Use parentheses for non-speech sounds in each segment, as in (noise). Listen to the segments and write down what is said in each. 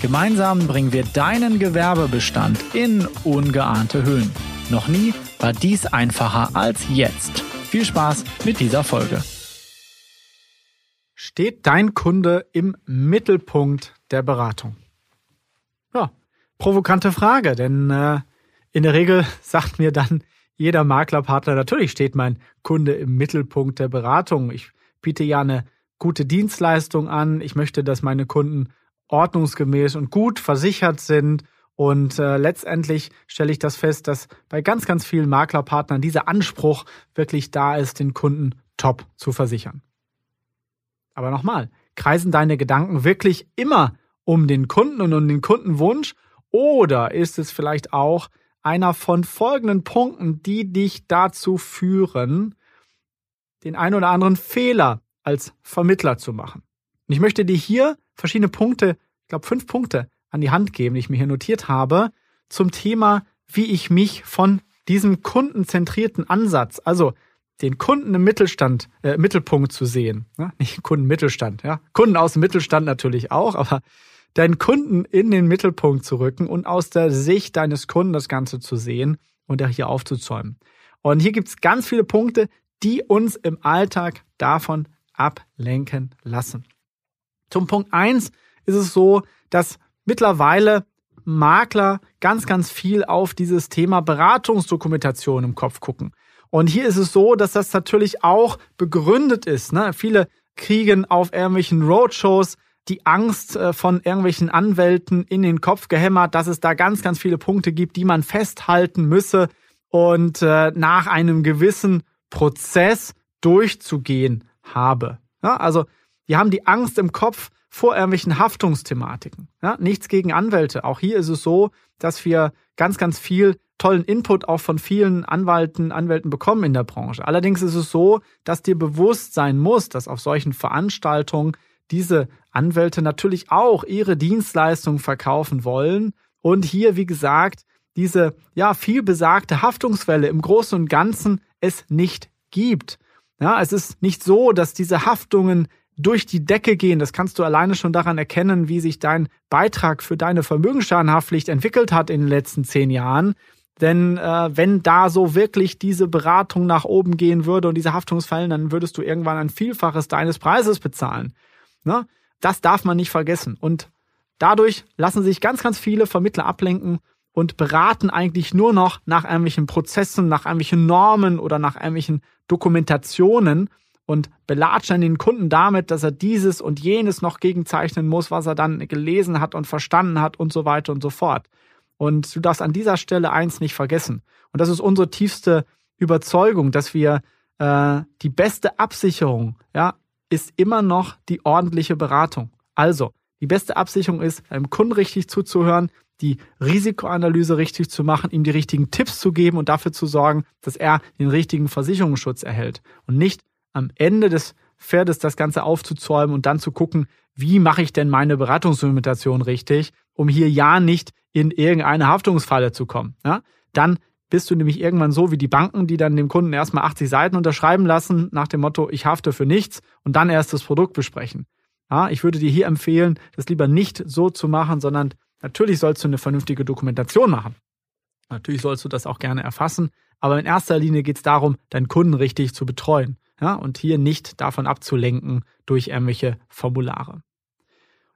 Gemeinsam bringen wir deinen Gewerbebestand in ungeahnte Höhen. Noch nie war dies einfacher als jetzt. Viel Spaß mit dieser Folge. Steht dein Kunde im Mittelpunkt der Beratung? Ja, provokante Frage, denn äh, in der Regel (laughs) sagt mir dann jeder Maklerpartner, natürlich steht mein Kunde im Mittelpunkt der Beratung. Ich biete ja eine gute Dienstleistung an. Ich möchte, dass meine Kunden ordnungsgemäß und gut versichert sind. Und äh, letztendlich stelle ich das fest, dass bei ganz, ganz vielen Maklerpartnern dieser Anspruch wirklich da ist, den Kunden top zu versichern. Aber nochmal, kreisen deine Gedanken wirklich immer um den Kunden und um den Kundenwunsch? Oder ist es vielleicht auch einer von folgenden Punkten, die dich dazu führen, den ein oder anderen Fehler als Vermittler zu machen? Und ich möchte dir hier verschiedene Punkte, ich glaube fünf Punkte an die Hand geben, die ich mir hier notiert habe, zum Thema, wie ich mich von diesem kundenzentrierten Ansatz, also den Kunden im Mittelstand, äh, Mittelpunkt zu sehen, ne? nicht Kundenmittelstand, ja, Kunden aus dem Mittelstand natürlich auch, aber deinen Kunden in den Mittelpunkt zu rücken und aus der Sicht deines Kunden das Ganze zu sehen und hier aufzuzäumen. Und hier gibt es ganz viele Punkte, die uns im Alltag davon ablenken lassen. Zum Punkt eins ist es so, dass mittlerweile Makler ganz, ganz viel auf dieses Thema Beratungsdokumentation im Kopf gucken. Und hier ist es so, dass das natürlich auch begründet ist. Ne? Viele kriegen auf irgendwelchen Roadshows die Angst äh, von irgendwelchen Anwälten in den Kopf gehämmert, dass es da ganz, ganz viele Punkte gibt, die man festhalten müsse und äh, nach einem gewissen Prozess durchzugehen habe. Ja, also die haben die Angst im Kopf vor irgendwelchen Haftungsthematiken. Ja, nichts gegen Anwälte. Auch hier ist es so, dass wir ganz, ganz viel tollen Input auch von vielen Anwalten, Anwälten bekommen in der Branche. Allerdings ist es so, dass dir bewusst sein muss, dass auf solchen Veranstaltungen diese Anwälte natürlich auch ihre Dienstleistungen verkaufen wollen und hier, wie gesagt, diese ja viel besagte Haftungswelle im Großen und Ganzen es nicht gibt. Ja, es ist nicht so, dass diese Haftungen durch die Decke gehen. Das kannst du alleine schon daran erkennen, wie sich dein Beitrag für deine Vermögensschadenhaftpflicht entwickelt hat in den letzten zehn Jahren. Denn äh, wenn da so wirklich diese Beratung nach oben gehen würde und diese Haftungsfällen, dann würdest du irgendwann ein Vielfaches deines Preises bezahlen. Ne? Das darf man nicht vergessen. Und dadurch lassen sich ganz, ganz viele Vermittler ablenken und beraten eigentlich nur noch nach irgendwelchen Prozessen, nach irgendwelchen Normen oder nach irgendwelchen Dokumentationen und belatschen den Kunden damit, dass er dieses und jenes noch gegenzeichnen muss, was er dann gelesen hat und verstanden hat und so weiter und so fort. Und du darfst an dieser Stelle eins nicht vergessen. Und das ist unsere tiefste Überzeugung, dass wir äh, die beste Absicherung, ja, ist immer noch die ordentliche Beratung. Also, die beste Absicherung ist, einem Kunden richtig zuzuhören, die Risikoanalyse richtig zu machen, ihm die richtigen Tipps zu geben und dafür zu sorgen, dass er den richtigen Versicherungsschutz erhält und nicht am Ende des Pferdes das Ganze aufzuzäumen und dann zu gucken, wie mache ich denn meine Beratungsdokumentation richtig, um hier ja nicht in irgendeine Haftungsfalle zu kommen. Ja? Dann bist du nämlich irgendwann so wie die Banken, die dann dem Kunden erstmal 80 Seiten unterschreiben lassen, nach dem Motto, ich hafte für nichts und dann erst das Produkt besprechen. Ja, ich würde dir hier empfehlen, das lieber nicht so zu machen, sondern natürlich sollst du eine vernünftige Dokumentation machen. Natürlich sollst du das auch gerne erfassen, aber in erster Linie geht es darum, deinen Kunden richtig zu betreuen ja, und hier nicht davon abzulenken durch irgendwelche Formulare.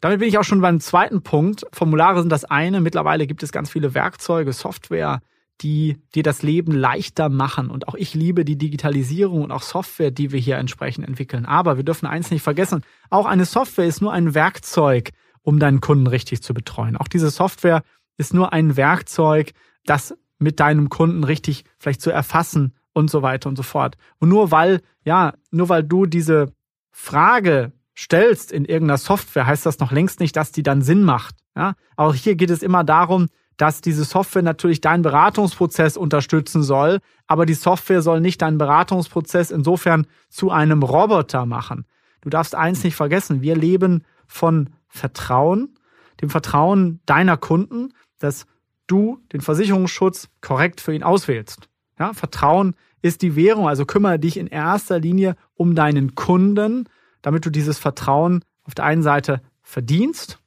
Damit bin ich auch schon beim zweiten Punkt. Formulare sind das eine. Mittlerweile gibt es ganz viele Werkzeuge, Software, die dir das Leben leichter machen. Und auch ich liebe die Digitalisierung und auch Software, die wir hier entsprechend entwickeln. Aber wir dürfen eins nicht vergessen. Auch eine Software ist nur ein Werkzeug, um deinen Kunden richtig zu betreuen. Auch diese Software ist nur ein Werkzeug, das mit deinem Kunden richtig vielleicht zu erfassen und so weiter und so fort. Und nur weil, ja, nur weil du diese Frage stellst in irgendeiner Software, heißt das noch längst nicht, dass die dann Sinn macht. Ja, auch hier geht es immer darum, dass diese Software natürlich deinen Beratungsprozess unterstützen soll, aber die Software soll nicht deinen Beratungsprozess insofern zu einem Roboter machen. Du darfst eins nicht vergessen, wir leben von Vertrauen, dem Vertrauen deiner Kunden, dass du den Versicherungsschutz korrekt für ihn auswählst. Ja, Vertrauen ist die Währung, also kümmere dich in erster Linie um deinen Kunden, damit du dieses Vertrauen auf der einen Seite verdienst,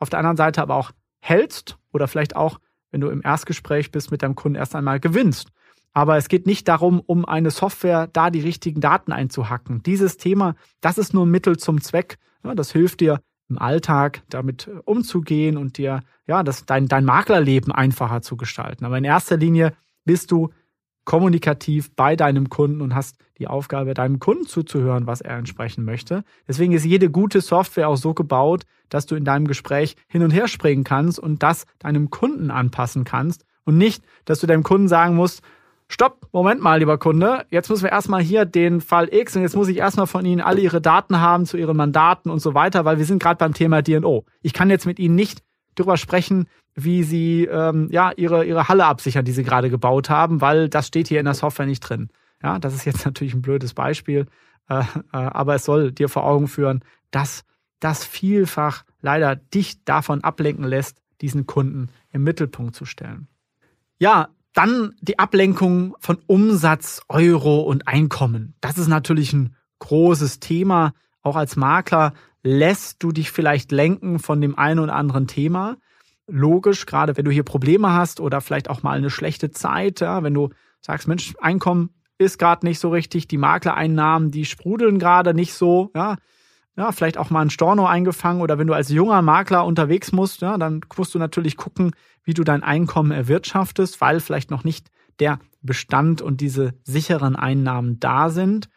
auf der anderen Seite aber auch hältst oder vielleicht auch, wenn du im Erstgespräch bist, mit deinem Kunden erst einmal gewinnst. Aber es geht nicht darum, um eine Software da die richtigen Daten einzuhacken. Dieses Thema, das ist nur Mittel zum Zweck. Ja, das hilft dir im Alltag damit umzugehen und dir ja, das, dein, dein Maklerleben einfacher zu gestalten. Aber in erster Linie bist du kommunikativ bei deinem Kunden und hast die Aufgabe, deinem Kunden zuzuhören, was er entsprechen möchte. Deswegen ist jede gute Software auch so gebaut, dass du in deinem Gespräch hin und her springen kannst und das deinem Kunden anpassen kannst und nicht, dass du deinem Kunden sagen musst, Stopp, Moment mal, lieber Kunde. Jetzt müssen wir erstmal hier den Fall X und jetzt muss ich erstmal von Ihnen alle Ihre Daten haben zu Ihren Mandaten und so weiter, weil wir sind gerade beim Thema DNO. Ich kann jetzt mit Ihnen nicht darüber sprechen, wie Sie ähm, ja Ihre Ihre Halle absichern, die Sie gerade gebaut haben, weil das steht hier in der Software nicht drin. Ja, das ist jetzt (laughs) natürlich ein blödes Beispiel, äh, äh, aber es soll dir vor Augen führen, dass das vielfach leider dich davon ablenken lässt, diesen Kunden im Mittelpunkt zu stellen. Ja, dann die Ablenkung von Umsatz, Euro und Einkommen. Das ist natürlich ein großes Thema. Auch als Makler lässt du dich vielleicht lenken von dem einen oder anderen Thema. Logisch, gerade wenn du hier Probleme hast oder vielleicht auch mal eine schlechte Zeit, ja, wenn du sagst, Mensch, Einkommen ist gerade nicht so richtig, die Maklereinnahmen, die sprudeln gerade nicht so, ja, ja, vielleicht auch mal ein Storno eingefangen oder wenn du als junger Makler unterwegs musst, ja, dann musst du natürlich gucken, wie du dein Einkommen erwirtschaftest, weil vielleicht noch nicht der Bestand und diese sicheren Einnahmen da sind.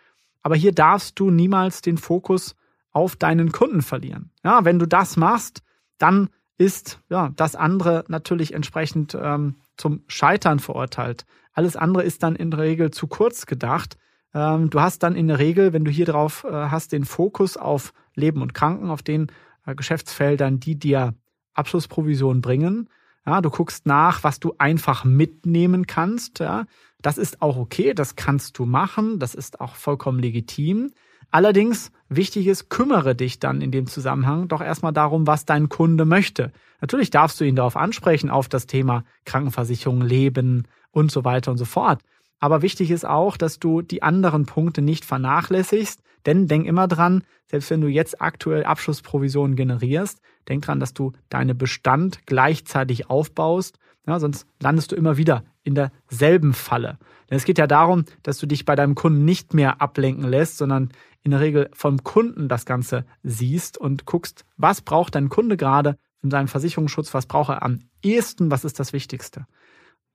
Aber hier darfst du niemals den Fokus auf deinen Kunden verlieren. Ja, wenn du das machst, dann ist ja das andere natürlich entsprechend ähm, zum Scheitern verurteilt. Alles andere ist dann in der Regel zu kurz gedacht. Ähm, du hast dann in der Regel, wenn du hier drauf äh, hast, den Fokus auf Leben und Kranken, auf den äh, Geschäftsfeldern, die dir Abschlussprovision bringen. Ja, du guckst nach, was du einfach mitnehmen kannst. Ja, das ist auch okay, das kannst du machen, das ist auch vollkommen legitim. Allerdings wichtig ist, kümmere dich dann in dem Zusammenhang doch erstmal darum, was dein Kunde möchte. Natürlich darfst du ihn darauf ansprechen, auf das Thema Krankenversicherung, Leben und so weiter und so fort. Aber wichtig ist auch, dass du die anderen Punkte nicht vernachlässigst, denn denk immer dran, selbst wenn du jetzt aktuell Abschlussprovisionen generierst, denk dran, dass du deine Bestand gleichzeitig aufbaust, ja, sonst landest du immer wieder in derselben Falle. Denn es geht ja darum, dass du dich bei deinem Kunden nicht mehr ablenken lässt, sondern in der Regel vom Kunden das Ganze siehst und guckst, was braucht dein Kunde gerade in seinem Versicherungsschutz, was braucht er am ehesten, was ist das Wichtigste.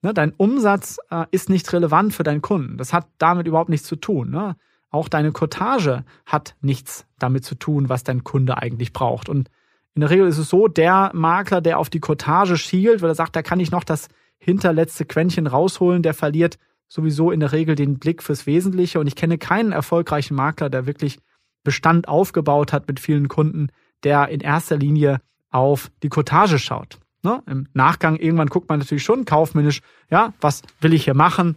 Ne, dein Umsatz äh, ist nicht relevant für deinen Kunden. Das hat damit überhaupt nichts zu tun. Ne? Auch deine Cottage hat nichts damit zu tun, was dein Kunde eigentlich braucht. Und in der Regel ist es so, der Makler, der auf die Cottage schielt, weil er sagt, da kann ich noch das hinterletzte Quäntchen rausholen, der verliert sowieso in der Regel den Blick fürs Wesentliche. Und ich kenne keinen erfolgreichen Makler, der wirklich Bestand aufgebaut hat mit vielen Kunden, der in erster Linie auf die Cottage schaut. Ne? Im Nachgang irgendwann guckt man natürlich schon kaufmännisch, ja, was will ich hier machen,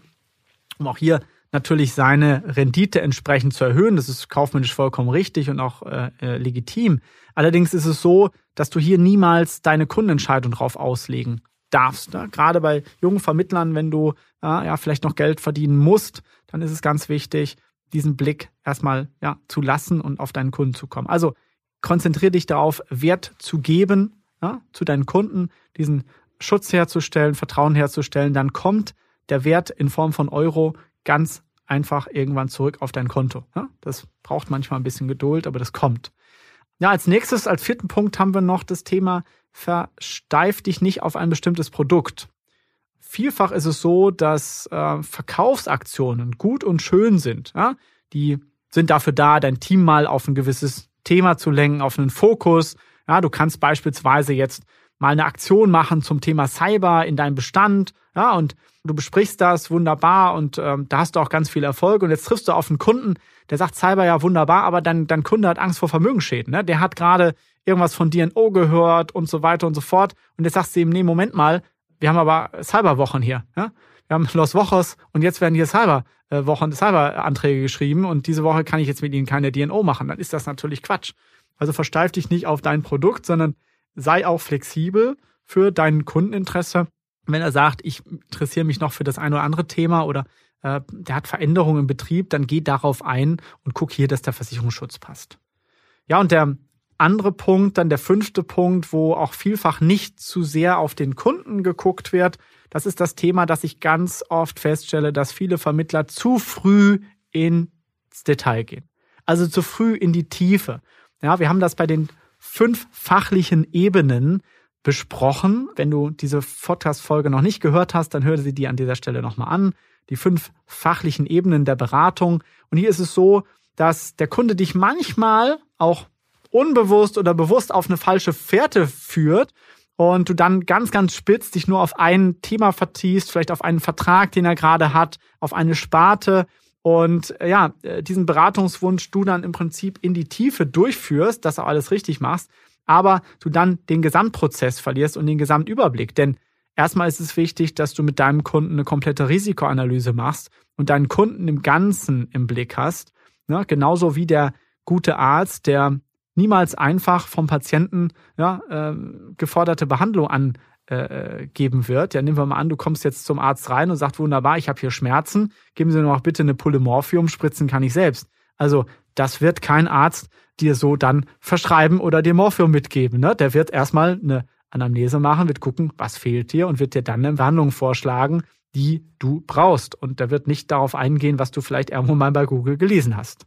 um auch hier natürlich seine Rendite entsprechend zu erhöhen. Das ist kaufmännisch vollkommen richtig und auch äh, äh, legitim. Allerdings ist es so, dass du hier niemals deine Kundenentscheidung drauf auslegen darfst. Ne? Gerade bei jungen Vermittlern, wenn du äh, ja vielleicht noch Geld verdienen musst, dann ist es ganz wichtig, diesen Blick erstmal ja zu lassen und auf deinen Kunden zu kommen. Also konzentriere dich darauf, Wert zu geben ja, zu deinen Kunden, diesen Schutz herzustellen, Vertrauen herzustellen, dann kommt der Wert in Form von Euro ganz einfach irgendwann zurück auf dein Konto. Ja, das braucht manchmal ein bisschen Geduld, aber das kommt. Ja, als nächstes, als vierten Punkt haben wir noch das Thema, versteif dich nicht auf ein bestimmtes Produkt. Vielfach ist es so, dass äh, Verkaufsaktionen gut und schön sind. Ja? Die sind dafür da, dein Team mal auf ein gewisses Thema zu lenken, auf einen Fokus, ja, du kannst beispielsweise jetzt mal eine Aktion machen zum Thema Cyber in deinem Bestand, ja, und du besprichst das wunderbar und ähm, da hast du auch ganz viel Erfolg und jetzt triffst du auf einen Kunden, der sagt Cyber ja wunderbar, aber dein, dein Kunde hat Angst vor Vermögensschäden, ne? Der hat gerade irgendwas von DNO gehört und so weiter und so fort und jetzt sagst du ihm, nee, Moment mal, wir haben aber Cyberwochen hier. Ja? Wir haben Los Wochos und jetzt werden hier Cyberwochen, Cyberanträge geschrieben und diese Woche kann ich jetzt mit Ihnen keine DNO machen. Dann ist das natürlich Quatsch. Also versteif dich nicht auf dein Produkt, sondern sei auch flexibel für dein Kundeninteresse. Wenn er sagt, ich interessiere mich noch für das eine oder andere Thema oder äh, der hat Veränderungen im Betrieb, dann geh darauf ein und guck hier, dass der Versicherungsschutz passt. Ja, und der andere Punkt, dann der fünfte Punkt, wo auch vielfach nicht zu sehr auf den Kunden geguckt wird, das ist das Thema, dass ich ganz oft feststelle, dass viele Vermittler zu früh ins Detail gehen. Also zu früh in die Tiefe. Ja, wir haben das bei den fünf fachlichen Ebenen besprochen. Wenn du diese Podcast-Folge noch nicht gehört hast, dann hör sie dir an dieser Stelle nochmal an. Die fünf fachlichen Ebenen der Beratung. Und hier ist es so, dass der Kunde dich manchmal auch unbewusst oder bewusst auf eine falsche Fährte führt und du dann ganz, ganz spitz dich nur auf ein Thema vertiefst, vielleicht auf einen Vertrag, den er gerade hat, auf eine Sparte und äh, ja, äh, diesen Beratungswunsch du dann im Prinzip in die Tiefe durchführst, dass du alles richtig machst, aber du dann den Gesamtprozess verlierst und den Gesamtüberblick. Denn erstmal ist es wichtig, dass du mit deinem Kunden eine komplette Risikoanalyse machst und deinen Kunden im Ganzen im Blick hast. Ne? Genauso wie der gute Arzt, der niemals einfach vom Patienten ja, äh, geforderte Behandlung angeben äh, wird. Ja, nehmen wir mal an, du kommst jetzt zum Arzt rein und sagst, wunderbar, ich habe hier Schmerzen, geben Sie mir noch bitte eine Pulle Morphium, spritzen kann ich selbst. Also das wird kein Arzt dir so dann verschreiben oder dir Morphium mitgeben. Ne? Der wird erstmal eine Anamnese machen, wird gucken, was fehlt dir und wird dir dann eine Behandlung vorschlagen, die du brauchst. Und der wird nicht darauf eingehen, was du vielleicht irgendwo mal bei Google gelesen hast.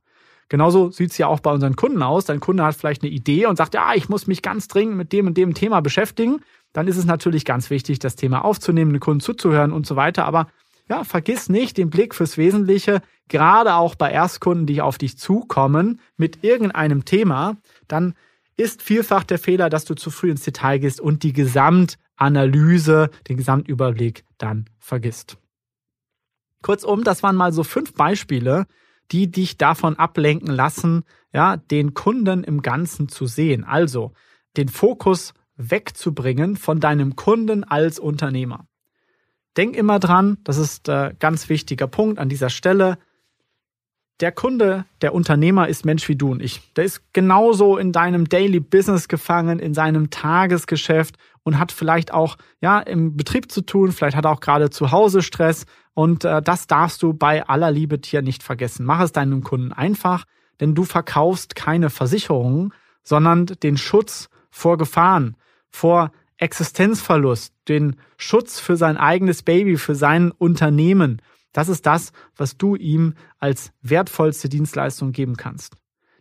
Genauso sieht es ja auch bei unseren Kunden aus. Dein Kunde hat vielleicht eine Idee und sagt, ja, ich muss mich ganz dringend mit dem und dem Thema beschäftigen. Dann ist es natürlich ganz wichtig, das Thema aufzunehmen, den Kunden zuzuhören und so weiter. Aber ja, vergiss nicht den Blick fürs Wesentliche, gerade auch bei Erstkunden, die auf dich zukommen mit irgendeinem Thema, dann ist vielfach der Fehler, dass du zu früh ins Detail gehst und die Gesamtanalyse, den Gesamtüberblick dann vergisst. Kurzum, das waren mal so fünf Beispiele, die dich davon ablenken lassen, ja, den Kunden im Ganzen zu sehen. Also den Fokus wegzubringen von deinem Kunden als Unternehmer. Denk immer dran, das ist ein ganz wichtiger Punkt an dieser Stelle. Der Kunde, der Unternehmer ist Mensch wie du und ich. Der ist genauso in deinem Daily Business gefangen, in seinem Tagesgeschäft und hat vielleicht auch ja im Betrieb zu tun, vielleicht hat er auch gerade zu Hause Stress und äh, das darfst du bei aller Liebe Tier nicht vergessen. Mach es deinem Kunden einfach, denn du verkaufst keine Versicherungen, sondern den Schutz vor Gefahren, vor Existenzverlust, den Schutz für sein eigenes Baby, für sein Unternehmen. Das ist das, was du ihm als wertvollste Dienstleistung geben kannst.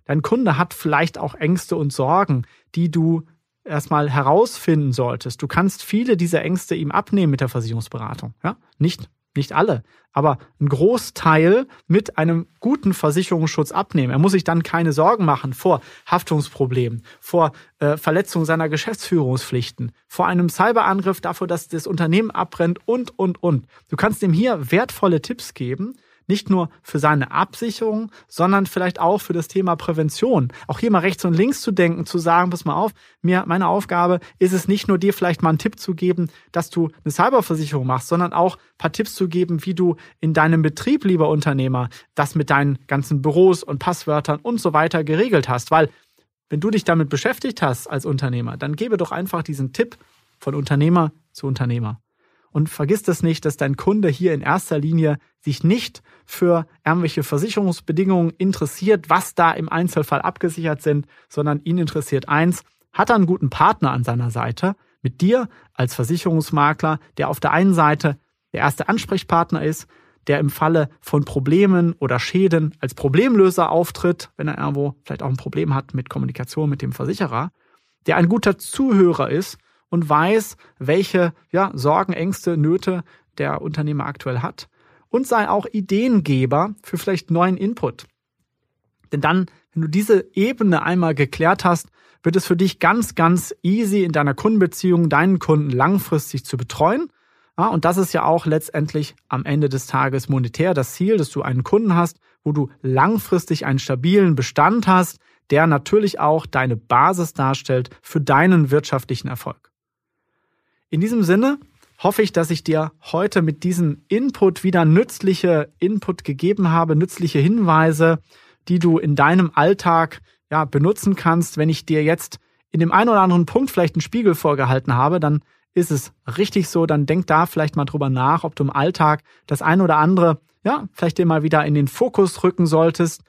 Dein Kunde hat vielleicht auch Ängste und Sorgen, die du erstmal herausfinden solltest. Du kannst viele dieser Ängste ihm abnehmen mit der Versicherungsberatung. Ja? Nicht nicht alle, aber ein Großteil mit einem guten Versicherungsschutz abnehmen. Er muss sich dann keine Sorgen machen vor Haftungsproblemen, vor äh, Verletzung seiner Geschäftsführungspflichten, vor einem Cyberangriff dafür, dass das Unternehmen abbrennt und, und, und. Du kannst ihm hier wertvolle Tipps geben, nicht nur für seine Absicherung, sondern vielleicht auch für das Thema Prävention. Auch hier mal rechts und links zu denken, zu sagen, pass mal auf, mir, meine Aufgabe ist es nicht nur dir vielleicht mal einen Tipp zu geben, dass du eine Cyberversicherung machst, sondern auch paar Tipps zu geben, wie du in deinem Betrieb, lieber Unternehmer, das mit deinen ganzen Büros und Passwörtern und so weiter geregelt hast. Weil wenn du dich damit beschäftigt hast als Unternehmer, dann gebe doch einfach diesen Tipp von Unternehmer zu Unternehmer. Und vergiss das nicht, dass dein Kunde hier in erster Linie sich nicht für irgendwelche Versicherungsbedingungen interessiert, was da im Einzelfall abgesichert sind, sondern ihn interessiert eins, hat er einen guten Partner an seiner Seite, mit dir als Versicherungsmakler, der auf der einen Seite der erste Ansprechpartner ist, der im Falle von Problemen oder Schäden als Problemlöser auftritt, wenn er irgendwo vielleicht auch ein Problem hat mit Kommunikation mit dem Versicherer, der ein guter Zuhörer ist und weiß, welche ja, Sorgen, Ängste, Nöte der Unternehmer aktuell hat und sei auch Ideengeber für vielleicht neuen Input. Denn dann, wenn du diese Ebene einmal geklärt hast, wird es für dich ganz, ganz easy in deiner Kundenbeziehung deinen Kunden langfristig zu betreuen. Ja, und das ist ja auch letztendlich am Ende des Tages monetär das Ziel, dass du einen Kunden hast, wo du langfristig einen stabilen Bestand hast, der natürlich auch deine Basis darstellt für deinen wirtschaftlichen Erfolg. In diesem Sinne hoffe ich, dass ich dir heute mit diesem Input wieder nützliche Input gegeben habe, nützliche Hinweise, die du in deinem Alltag ja, benutzen kannst. Wenn ich dir jetzt in dem einen oder anderen Punkt vielleicht einen Spiegel vorgehalten habe, dann ist es richtig so, dann denk da vielleicht mal drüber nach, ob du im Alltag das ein oder andere, ja, vielleicht dir mal wieder in den Fokus rücken solltest.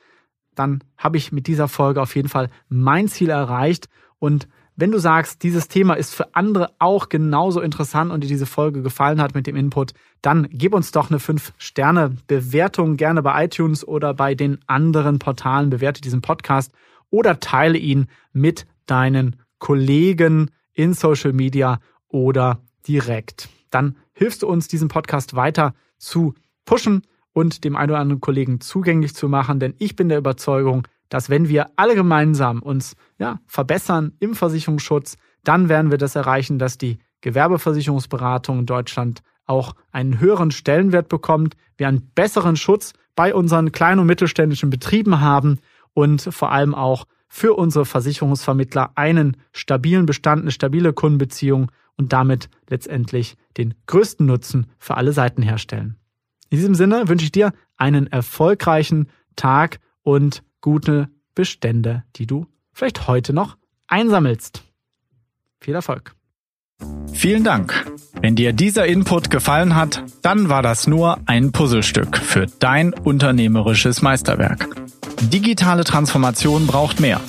Dann habe ich mit dieser Folge auf jeden Fall mein Ziel erreicht und wenn du sagst, dieses Thema ist für andere auch genauso interessant und dir diese Folge gefallen hat mit dem Input, dann gib uns doch eine 5-Sterne-Bewertung gerne bei iTunes oder bei den anderen Portalen. Bewerte diesen Podcast oder teile ihn mit deinen Kollegen in Social Media oder direkt. Dann hilfst du uns, diesen Podcast weiter zu pushen und dem einen oder anderen Kollegen zugänglich zu machen, denn ich bin der Überzeugung, dass wenn wir alle gemeinsam uns ja, verbessern im Versicherungsschutz, dann werden wir das erreichen, dass die Gewerbeversicherungsberatung in Deutschland auch einen höheren Stellenwert bekommt, wir einen besseren Schutz bei unseren kleinen und mittelständischen Betrieben haben und vor allem auch für unsere Versicherungsvermittler einen stabilen Bestand, eine stabile Kundenbeziehung und damit letztendlich den größten Nutzen für alle Seiten herstellen. In diesem Sinne wünsche ich dir einen erfolgreichen Tag und gute Bestände, die du vielleicht heute noch einsammelst. Viel Erfolg. Vielen Dank. Wenn dir dieser Input gefallen hat, dann war das nur ein Puzzlestück für dein unternehmerisches Meisterwerk. Digitale Transformation braucht mehr.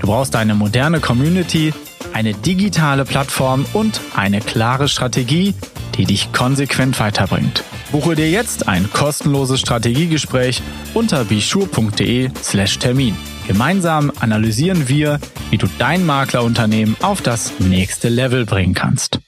Du brauchst eine moderne Community, eine digitale Plattform und eine klare Strategie, die dich konsequent weiterbringt. Buche dir jetzt ein kostenloses Strategiegespräch unter bischur.de/termin. Gemeinsam analysieren wir, wie du dein Maklerunternehmen auf das nächste Level bringen kannst.